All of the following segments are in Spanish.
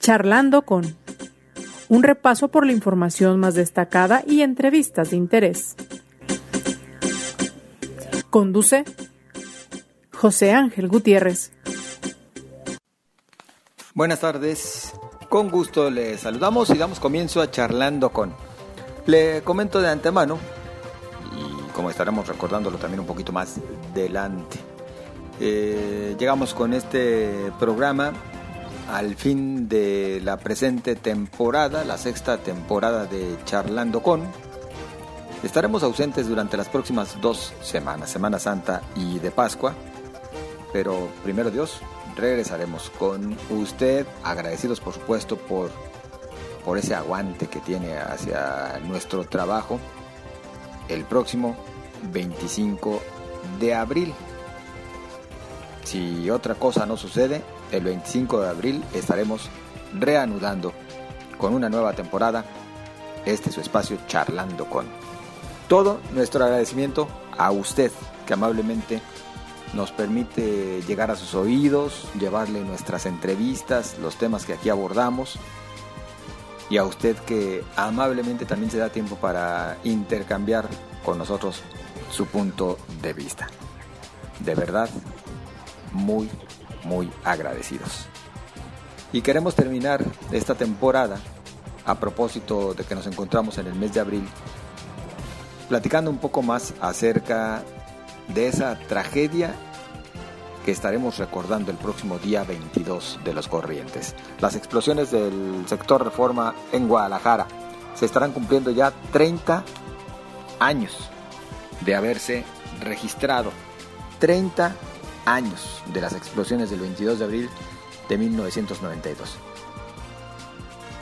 Charlando con un repaso por la información más destacada y entrevistas de interés. Conduce José Ángel Gutiérrez. Buenas tardes, con gusto le saludamos y damos comienzo a Charlando con. Le comento de antemano, y como estaremos recordándolo también un poquito más delante, eh, llegamos con este programa al fin de la presente temporada, la sexta temporada de Charlando con. Estaremos ausentes durante las próximas dos semanas, Semana Santa y de Pascua, pero primero Dios, regresaremos con usted, agradecidos por supuesto por, por ese aguante que tiene hacia nuestro trabajo el próximo 25 de abril. Si otra cosa no sucede, el 25 de abril estaremos reanudando con una nueva temporada este su espacio charlando con. Todo nuestro agradecimiento a usted que amablemente nos permite llegar a sus oídos, llevarle nuestras entrevistas, los temas que aquí abordamos y a usted que amablemente también se da tiempo para intercambiar con nosotros su punto de vista. De verdad, muy, muy agradecidos. Y queremos terminar esta temporada, a propósito de que nos encontramos en el mes de abril, platicando un poco más acerca de esa tragedia que estaremos recordando el próximo día 22 de los Corrientes. Las explosiones del sector Reforma en Guadalajara se estarán cumpliendo ya 30 años de haberse registrado. 30 años de las explosiones del 22 de abril de 1992.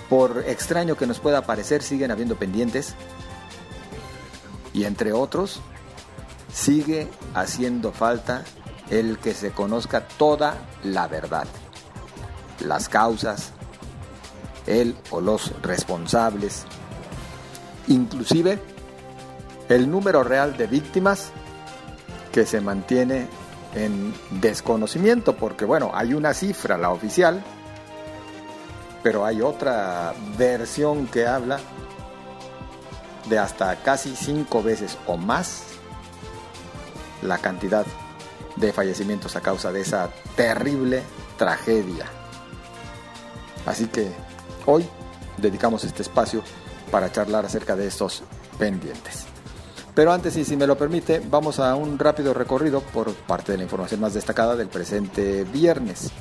Por extraño que nos pueda parecer, siguen habiendo pendientes y entre otros, sigue haciendo falta el que se conozca toda la verdad, las causas, él o los responsables, inclusive el número real de víctimas que se mantiene en desconocimiento, porque bueno, hay una cifra, la oficial, pero hay otra versión que habla de hasta casi cinco veces o más la cantidad de fallecimientos a causa de esa terrible tragedia. Así que hoy dedicamos este espacio para charlar acerca de estos pendientes. Pero antes, si me lo permite, vamos a un rápido recorrido por parte de la información más destacada del presente viernes.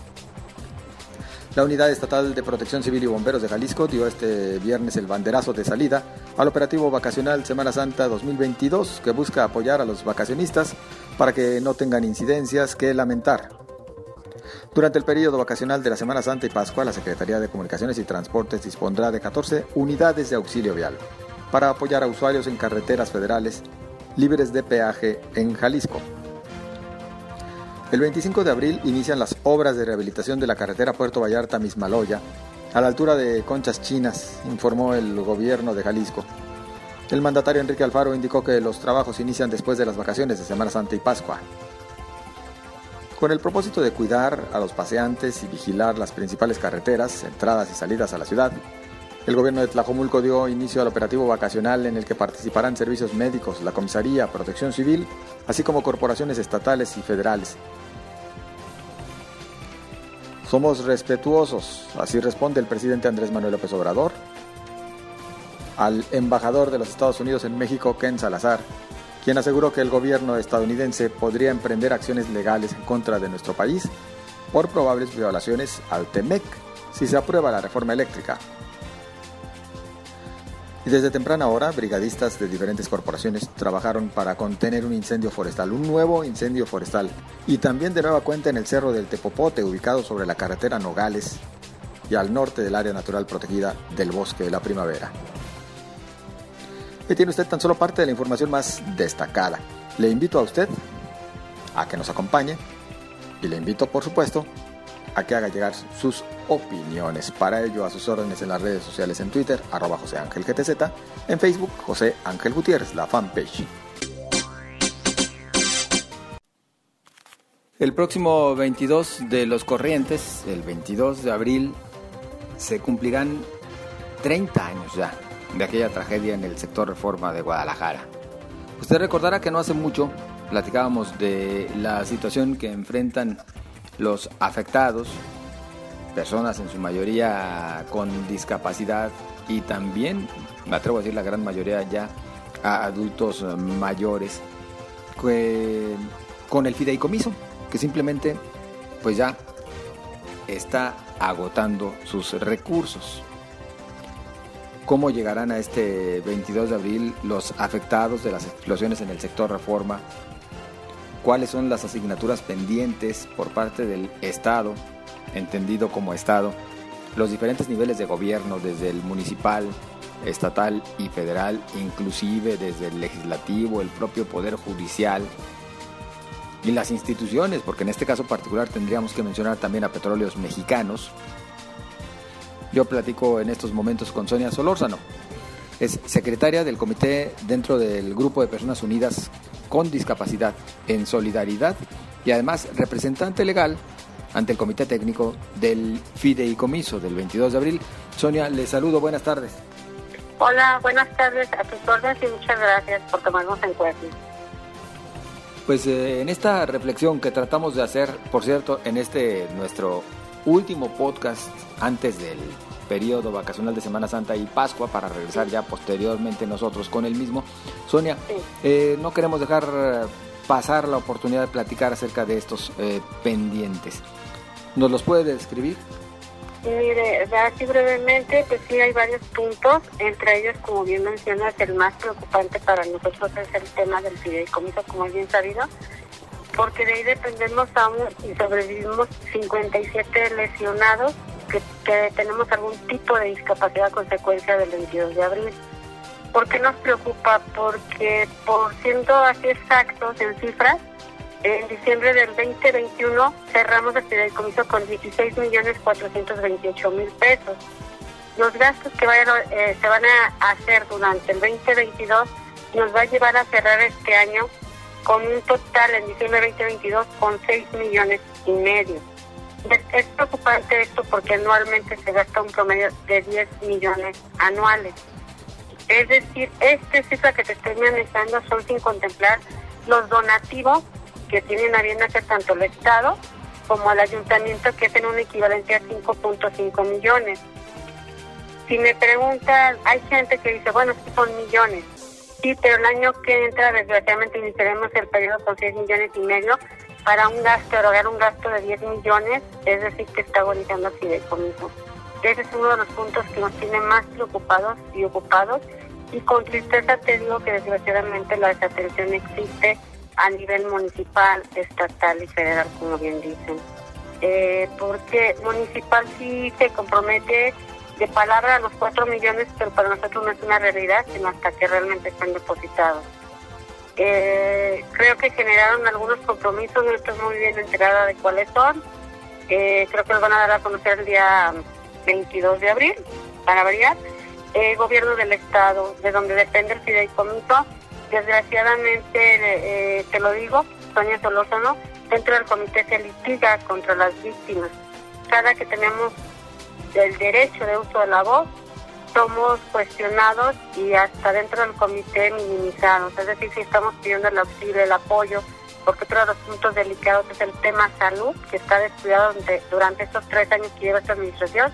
La Unidad Estatal de Protección Civil y Bomberos de Jalisco dio este viernes el banderazo de salida al operativo vacacional Semana Santa 2022 que busca apoyar a los vacacionistas para que no tengan incidencias que lamentar. Durante el periodo vacacional de la Semana Santa y Pascua, la Secretaría de Comunicaciones y Transportes dispondrá de 14 unidades de auxilio vial para apoyar a usuarios en carreteras federales libres de peaje en Jalisco. El 25 de abril inician las obras de rehabilitación de la carretera Puerto Vallarta-Mismaloya, a la altura de Conchas Chinas, informó el gobierno de Jalisco. El mandatario Enrique Alfaro indicó que los trabajos inician después de las vacaciones de Semana Santa y Pascua. Con el propósito de cuidar a los paseantes y vigilar las principales carreteras, entradas y salidas a la ciudad, el gobierno de Tlajomulco dio inicio al operativo vacacional en el que participarán servicios médicos, la comisaría, protección civil, así como corporaciones estatales y federales. Somos respetuosos, así responde el presidente Andrés Manuel López Obrador al embajador de los Estados Unidos en México, Ken Salazar, quien aseguró que el gobierno estadounidense podría emprender acciones legales en contra de nuestro país por probables violaciones al TEMEC si se aprueba la reforma eléctrica. Y desde temprana hora, brigadistas de diferentes corporaciones trabajaron para contener un incendio forestal, un nuevo incendio forestal, y también de nueva cuenta en el Cerro del Tepopote, ubicado sobre la carretera Nogales y al norte del área natural protegida del Bosque de la Primavera. Y tiene usted tan solo parte de la información más destacada. Le invito a usted a que nos acompañe y le invito, por supuesto, a que haga llegar sus opiniones. Para ello, a sus órdenes en las redes sociales en Twitter, arroba José Ángel GTZ, en Facebook, José Ángel Gutiérrez, la fanpage. El próximo 22 de los Corrientes, el 22 de abril, se cumplirán 30 años ya de aquella tragedia en el sector Reforma de Guadalajara. Usted recordará que no hace mucho platicábamos de la situación que enfrentan los afectados, personas en su mayoría con discapacidad y también, me atrevo a decir la gran mayoría ya, a adultos mayores, con el fideicomiso, que simplemente pues ya está agotando sus recursos. ¿Cómo llegarán a este 22 de abril los afectados de las explosiones en el sector reforma? ¿Cuáles son las asignaturas pendientes por parte del Estado, entendido como Estado? Los diferentes niveles de gobierno, desde el municipal, estatal y federal, inclusive desde el legislativo, el propio poder judicial, y las instituciones, porque en este caso particular tendríamos que mencionar también a Petróleos Mexicanos. Yo platico en estos momentos con Sonia Solórzano, es secretaria del comité dentro del Grupo de Personas Unidas con Discapacidad en Solidaridad y además representante legal ante el Comité Técnico del Fideicomiso del 22 de abril. Sonia, le saludo, buenas tardes. Hola, buenas tardes a tus órdenes y muchas gracias por tomarnos en cuenta. Pues eh, en esta reflexión que tratamos de hacer, por cierto, en este nuestro último podcast antes del periodo vacacional de Semana Santa y Pascua para regresar ya posteriormente nosotros con el mismo. Sonia, eh, no queremos dejar pasar la oportunidad de platicar acerca de estos eh, pendientes. ¿Nos los puede describir? Mire, así brevemente, pues sí hay varios puntos, entre ellos, como bien mencionas, el más preocupante para nosotros es el tema del fideicomiso, como es bien sabido, porque de ahí dependemos aún y sobrevivimos 57 lesionados que, tenemos algún tipo de discapacidad a consecuencia del 22 de abril. ¿Por qué nos preocupa? Porque por siendo así exactos en cifras, en diciembre del 2021 cerramos el fideicomiso con 16 millones 428 mil pesos. Los gastos que vayan, eh, se van a hacer durante el 2022 nos va a llevar a cerrar este año con un total en diciembre del 2022 con 6 millones y medio. Es preocupante esto porque anualmente se gasta un promedio de 10 millones anuales. Es decir, esta cifra que te estoy manejando son sin contemplar los donativos que tienen a bien hacer tanto el Estado como el ayuntamiento, que es en un equivalente a 5.5 millones. Si me preguntan, hay gente que dice, bueno, sí son millones. Sí, pero el año que entra, desgraciadamente, iniciaremos el periodo con 6 millones y medio para un gasto, erogar un gasto de 10 millones, es decir, que está agonizando así de conmigo. Ese es uno de los puntos que nos tiene más preocupados y ocupados. Y con tristeza te digo que desgraciadamente la desatención existe a nivel municipal, estatal y federal, como bien dicen. Eh, porque municipal sí se compromete de palabra a los 4 millones, pero para nosotros no es una realidad, sino hasta que realmente están depositados. Eh, creo que generaron algunos compromisos, no estoy muy bien enterada de cuáles son. Eh, creo que los van a dar a conocer el día 22 de abril, para variar. gobierno del Estado, de donde depende el fideicomiso, Desgraciadamente, eh, te lo digo, Sonia Solórzano, dentro del comité se litiga contra las víctimas. Cada que tenemos el derecho de uso de la voz, somos cuestionados y hasta dentro del comité minimizados. Es decir, si estamos pidiendo el auxilio, el apoyo, porque otro de los puntos delicados es el tema salud, que está descuidado durante, durante estos tres años que lleva esta administración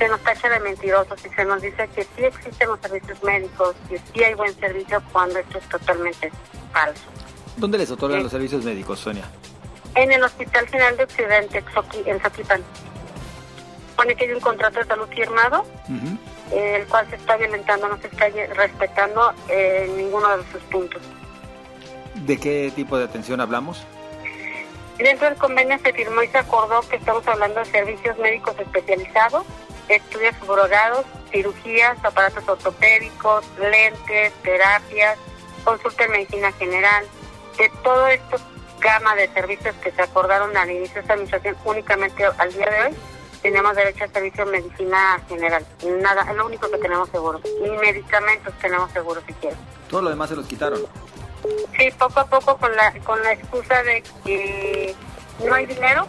se nos tacha de mentirosos y se nos dice que sí existen los servicios médicos, que sí hay buen servicio cuando esto es totalmente falso. ¿Dónde les otorgan los servicios médicos, Sonia? En el Hospital General de Occidente, en Zaquipan. Pone que hay un contrato de salud firmado, el cual se está violentando, no se está respetando en ninguno de sus puntos. ¿De qué tipo de atención hablamos? Dentro del convenio se firmó y se acordó que estamos hablando de servicios médicos especializados, estudios subrogados, cirugías, aparatos ortopédicos, lentes, terapias, consulta en medicina general. De todo esto gama de servicios que se acordaron al inicio de esta administración, únicamente al día de hoy tenemos derecho a servicio de medicina general. Nada, es lo único que tenemos seguro. Ni medicamentos tenemos seguro siquiera. Todo lo demás se los quitaron. Sí, poco a poco con la, con la excusa de que no hay dinero,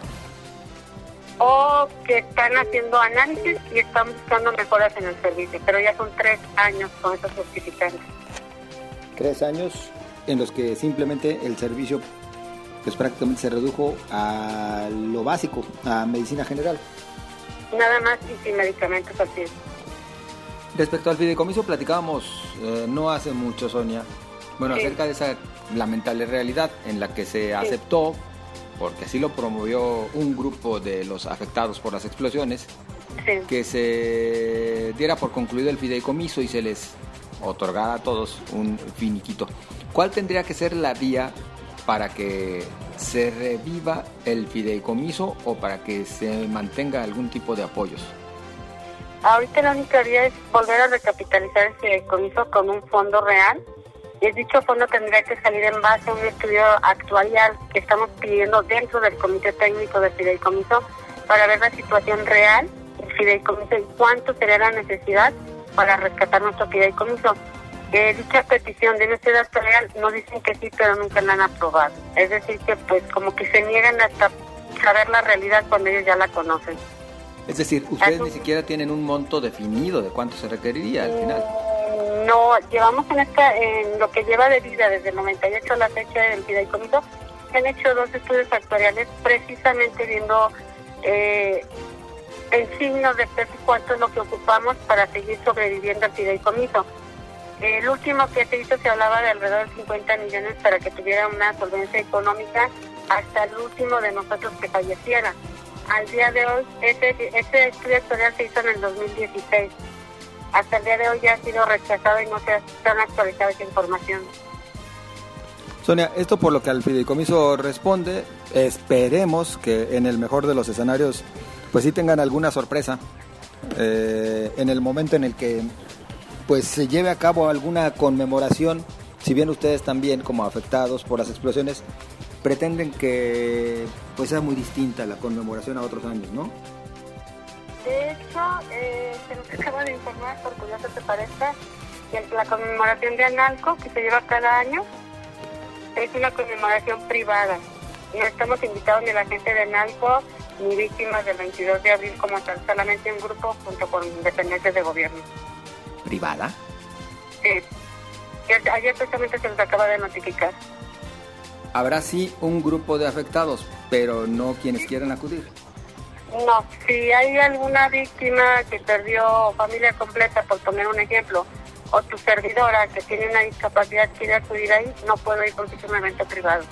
o que están haciendo análisis y están buscando mejoras en el servicio, pero ya son tres años con esos justificantes. Tres años en los que simplemente el servicio pues prácticamente se redujo a lo básico, a medicina general. Nada más y sin medicamentos así. Respecto al fideicomiso platicábamos eh, no hace mucho, Sonia, bueno, acerca de esa lamentable realidad en la que se aceptó, porque así lo promovió un grupo de los afectados por las explosiones, que se diera por concluido el fideicomiso y se les otorgara a todos un finiquito. ¿Cuál tendría que ser la vía para que se reviva el fideicomiso o para que se mantenga algún tipo de apoyos? Ahorita la única vía es volver a recapitalizar el fideicomiso con un fondo real. Y dicho fondo tendría que salir en base a un estudio actuarial que estamos pidiendo dentro del Comité Técnico del Fideicomiso para ver la situación real del fideicomiso y cuánto sería la necesidad para rescatar nuestro fideicomiso dicha petición de estudio actual no dicen que sí, pero nunca la han aprobado. Es decir, que pues como que se niegan hasta saber la realidad cuando ellos ya la conocen. Es decir, ustedes ni siquiera tienen un monto definido de cuánto se requeriría al final. Mm, no, llevamos en esta, en lo que lleva de vida desde el 98 a la fecha del fideicomiso, se han hecho dos estudios actuariales precisamente viendo eh, en signos de cuánto es lo que ocupamos para seguir sobreviviendo al fideicomiso. El último que se hizo se hablaba de alrededor de 50 millones para que tuviera una solvencia económica hasta el último de nosotros que falleciera. Al día de hoy, ese estudio actual se hizo en el 2016. Hasta el día de hoy ya ha sido rechazado y no se han actualizado esa información. Sonia, esto por lo que al fideicomiso responde, esperemos que en el mejor de los escenarios, pues sí tengan alguna sorpresa eh, en el momento en el que pues se lleve a cabo alguna conmemoración, si bien ustedes también como afectados por las explosiones pretenden que pues sea muy distinta la conmemoración a otros años, ¿no? De hecho, eh, se nos acaba de informar, por curioso te parezca, que la conmemoración de Analco, que se lleva cada año, es una conmemoración privada. No estamos invitados ni la gente de Analco ni víctimas del 22 de abril como tal, solamente un grupo junto con dependientes de gobierno privada? Sí. Ayer precisamente se nos acaba de notificar. Habrá sí un grupo de afectados, pero no quienes quieran acudir. No, si hay alguna víctima que perdió familia completa, por poner un ejemplo, o tu servidora que tiene una discapacidad quiere acudir ahí, no puedo ir porque es un evento privado.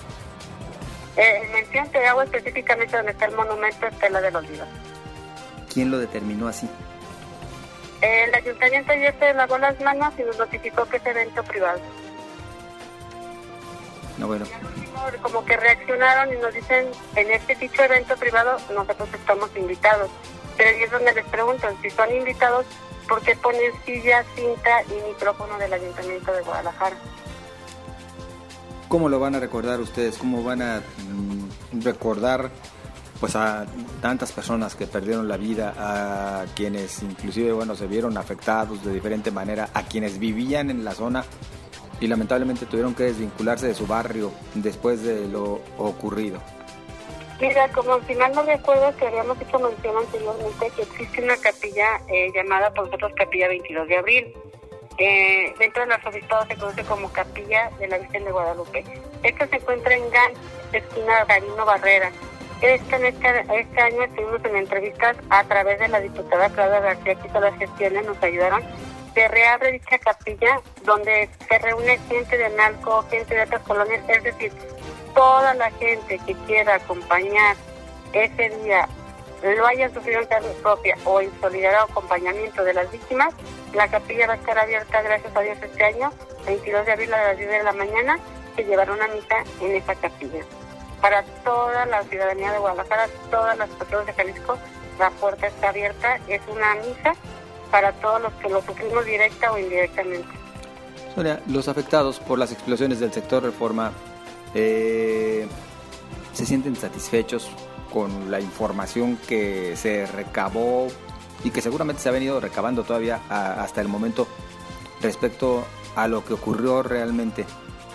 Eh, mención te hago específicamente donde está el monumento Estela de los Vivos. ¿Quién lo determinó así? El ayuntamiento ayer se lavó las manos y nos notificó que es evento privado. No, bueno. Como que reaccionaron y nos dicen, en este dicho evento privado nosotros estamos invitados. Pero ahí es donde les preguntan, si son invitados, ¿por qué ponen silla, cinta y micrófono del ayuntamiento de Guadalajara? ¿Cómo lo van a recordar ustedes? ¿Cómo van a mm, recordar pues a tantas personas que perdieron la vida, a quienes inclusive bueno se vieron afectados de diferente manera, a quienes vivían en la zona y lamentablemente tuvieron que desvincularse de su barrio después de lo ocurrido. Mira, como si mal no recuerdo que habíamos hecho mención anteriormente que existe una capilla eh, llamada por nosotros Capilla 22 de Abril. Eh, dentro de los obispados se conoce como Capilla de la Virgen de Guadalupe. Esta se encuentra en Gan, esquina Garino Barrera. Este, este, este, año estuvimos en entrevistas a través de la diputada Claudia García, que hizo las gestiones, nos ayudaron. Se reabre dicha capilla donde se reúne gente de Nalco, gente de otras colonias, es decir, toda la gente que quiera acompañar ese día, lo haya sufrido en carne propia o en solidaridad o acompañamiento de las víctimas, la capilla va a estar abierta, gracias a Dios, este año, 22 de abril a las 10 de la mañana, se llevará una misa en esa capilla para toda la ciudadanía de Guadalajara, todas las personas de Jalisco, la puerta está abierta, es una misa para todos los que lo sufrimos directa o indirectamente. Sonia, los afectados por las explosiones del sector reforma eh, se sienten satisfechos con la información que se recabó y que seguramente se ha venido recabando todavía hasta el momento respecto a lo que ocurrió realmente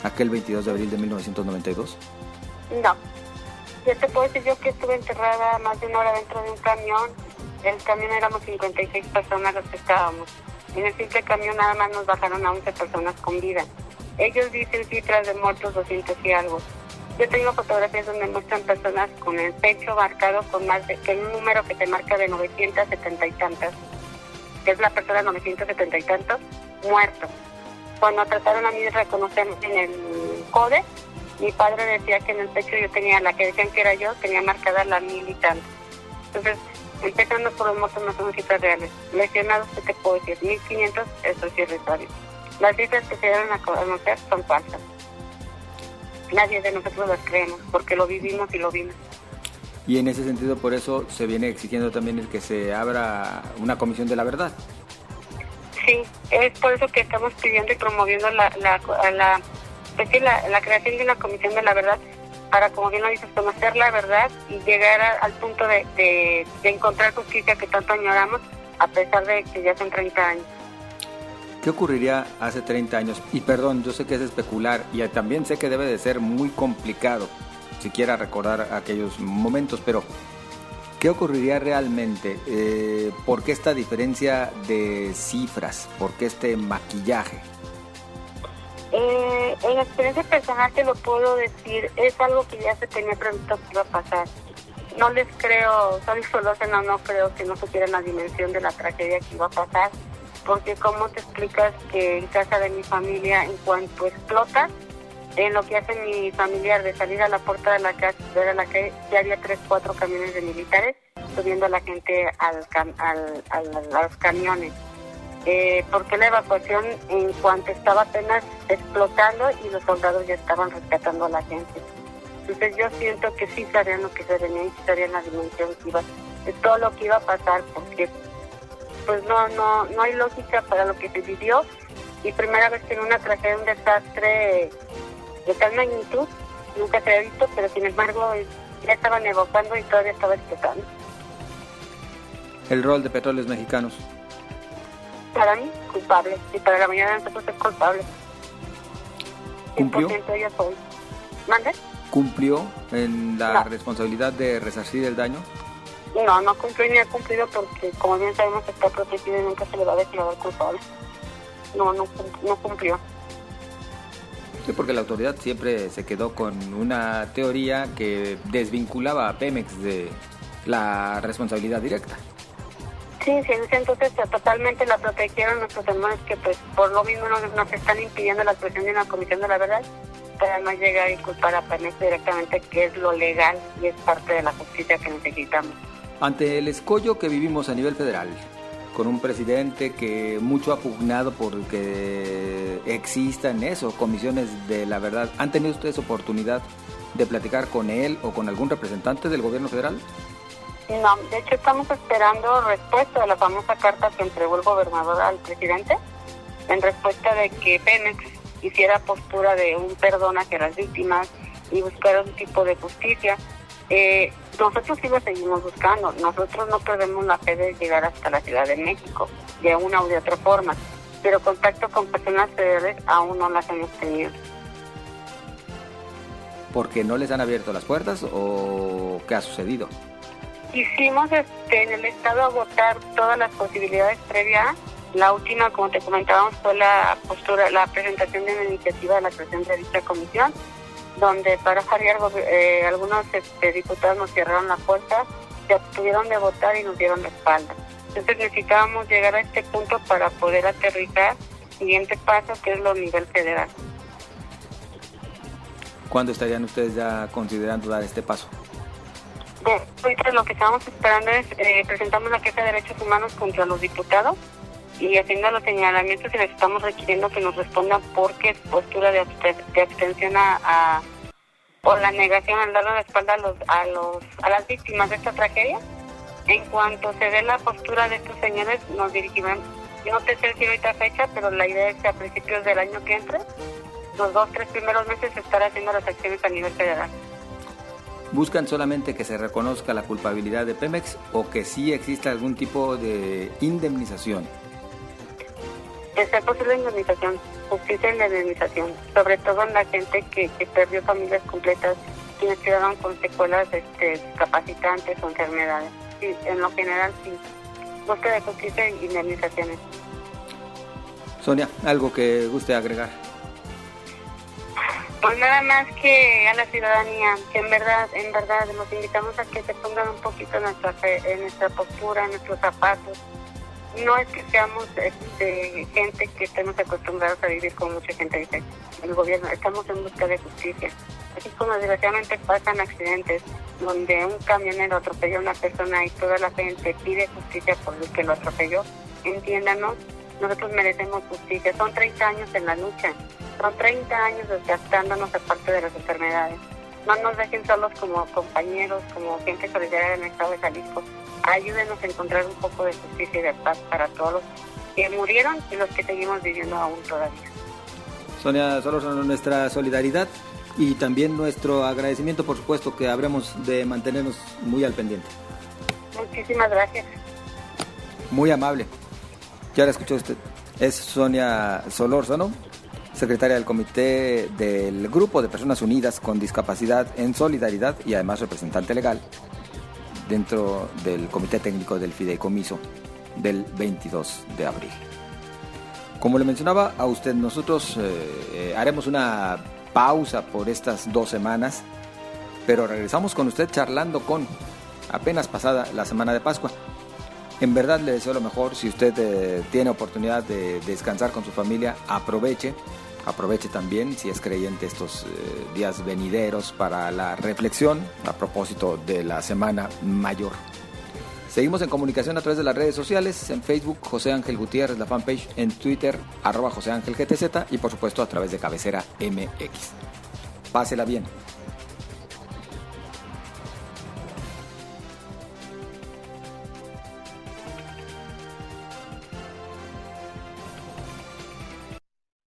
aquel 22 de abril de 1992? No. ya te puedo decir yo que estuve enterrada más de una hora dentro de un camión. El camión éramos 56 personas los que estábamos. En el simple camión nada más nos bajaron a 11 personas con vida. Ellos dicen cifras de muertos 200 y algo. Yo tengo fotografías donde muestran personas con el pecho marcado con más de que un número que te marca de 970 y tantas, que es la persona 970 y tantos, muerto. Cuando trataron a mí de reconocerme en el CODE, mi padre decía que en el pecho yo tenía, la que decían que era yo, tenía marcada la mil y tanto. Entonces, empezando por los muertos no son cifras reales. Lesionados, ¿qué te puedo decir? 1500, eso es irrisorio. Las cifras que se dieron a conocer son falsas. Nadie de nosotros las creemos, porque lo vivimos y lo vimos. Y en ese sentido, por eso se viene exigiendo también el que se abra una comisión de la verdad. Sí, es por eso que estamos pidiendo y promoviendo la, la, la, pues la, creación de una comisión de la verdad para, como bien lo dices, conocer la verdad y llegar al punto de, de, de encontrar justicia que tanto añoramos, a pesar de que ya son 30 años. ¿Qué ocurriría hace 30 años? Y perdón, yo sé que es especular y también sé que debe de ser muy complicado siquiera recordar aquellos momentos, pero ¿qué ocurriría realmente? Eh, ¿Por qué esta diferencia de cifras? ¿Por qué este maquillaje? Eh, en experiencia personal te lo puedo decir, es algo que ya se tenía previsto que iba a pasar. No les creo, soy no, no creo que no supieran la dimensión de la tragedia que iba a pasar porque cómo te explicas que en casa de mi familia, en cuanto explota, en lo que hace mi familiar de salir a la puerta de la casa, a la calle, ya había tres, cuatro camiones de militares subiendo a la gente al, al, a los camiones. Eh, porque la evacuación en cuanto estaba apenas explotando y los soldados ya estaban rescatando a la gente. Entonces yo siento que sí sabían lo que se venía y sabían la dimensión que iba, de todo lo que iba a pasar, porque pues no, no, no hay lógica para lo que se vivió y primera vez que en una tragedia, un desastre de tal magnitud, nunca se había visto, pero sin embargo ya estaban evocando y todavía estaba explotando. ¿El rol de petróleos mexicanos? Para mí, culpable, y para la mayoría de nosotros es culpable. ¿Cumplió? Yo soy. ¿Mande? ¿Cumplió en la responsabilidad de resarcir el daño? No, no cumplió ni ha cumplido porque, como bien sabemos, está protegido y nunca se le va a declarar culpable. No, no, no cumplió. Sí, porque la autoridad siempre se quedó con una teoría que desvinculaba a Pemex de la responsabilidad directa. Sí, sí, entonces totalmente la protegieron nuestros hermanos que pues por lo mismo nos, nos están impidiendo la creación de una comisión de la verdad para no llegar y culpar a Pemex directamente, que es lo legal y es parte de la justicia que necesitamos. Ante el escollo que vivimos a nivel federal, con un presidente que mucho ha pugnado por que existan eso, comisiones de la verdad, ¿han tenido ustedes oportunidad de platicar con él o con algún representante del gobierno federal? No, de hecho estamos esperando respuesta a la famosa carta que entregó el gobernador al presidente, en respuesta de que Pemex hiciera postura de un perdón hacia las víctimas y buscar un tipo de justicia. Eh, nosotros sí lo seguimos buscando. Nosotros no perdemos la fe de llegar hasta la Ciudad de México, de una o de otra forma. Pero contacto con personas federales aún no las hemos tenido. ¿Porque no les han abierto las puertas o qué ha sucedido? Hicimos este, en el Estado agotar todas las posibilidades previas. La última, como te comentábamos, fue la postura, la presentación de una iniciativa de la creación de dicha comisión donde para variar eh, algunos este, diputados nos cerraron la puerta, se abstuvieron de votar y nos dieron la espalda. Entonces necesitábamos llegar a este punto para poder aterrizar siguiente paso que es lo nivel federal. ¿Cuándo estarían ustedes ya considerando dar este paso? Ahorita lo que estamos esperando es, eh, presentamos la queja de derechos humanos contra los diputados y haciendo los señalamientos y les estamos requiriendo que nos respondan por qué postura de, abstención a, o la negación al darle la espalda a los, a los a las víctimas de esta tragedia. En cuanto se dé la postura de estos señores, nos dirigiremos. no sé si ahorita fecha, pero la idea es que a principios del año que entre, los dos, tres primeros meses, estar haciendo las acciones a nivel federal. ¿Buscan solamente que se reconozca la culpabilidad de Pemex o que sí exista algún tipo de indemnización? Está posible indemnización, justicia en la indemnización, sobre todo en la gente que, que perdió familias completas quienes quedaron con secuelas este, capacitantes o enfermedades. Sí, en lo general sí. Búsqueda de justicia y indemnizaciones. Sonia, ¿algo que guste agregar? Pues nada más que a la ciudadanía, que en verdad, en verdad nos invitamos a que se pongan un poquito en nuestra, en nuestra postura, en nuestros zapatos. No es que seamos este, gente que estemos acostumbrados a vivir con mucha gente dice el gobierno, estamos en busca de justicia. Así como desgraciadamente pasan accidentes donde un camionero atropelló a una persona y toda la gente pide justicia por el que lo atropelló, entiéndanos, nosotros merecemos justicia. Son 30 años en la lucha, son 30 años desgastándonos aparte de las enfermedades. No nos dejen solos como compañeros, como gente solidaria en el estado de Jalisco. Ayúdenos a encontrar un poco de justicia y de paz para todos los que murieron y los que seguimos viviendo aún todavía. Sonia, solo son nuestra solidaridad y también nuestro agradecimiento, por supuesto, que habremos de mantenernos muy al pendiente. Muchísimas gracias. Muy amable. Ya la escuchó usted. Es Sonia Solórzano, secretaria del Comité del Grupo de Personas Unidas con Discapacidad en Solidaridad y además representante legal dentro del Comité Técnico del Fideicomiso del 22 de abril. Como le mencionaba a usted, nosotros eh, eh, haremos una pausa por estas dos semanas, pero regresamos con usted charlando con apenas pasada la semana de Pascua. En verdad le deseo lo mejor. Si usted eh, tiene oportunidad de descansar con su familia, aproveche. Aproveche también, si es creyente, estos eh, días venideros para la reflexión a propósito de la Semana Mayor. Seguimos en comunicación a través de las redes sociales, en Facebook José Ángel Gutiérrez, la fanpage, en Twitter arroba José Ángel GTZ y por supuesto a través de Cabecera MX. Pásela bien.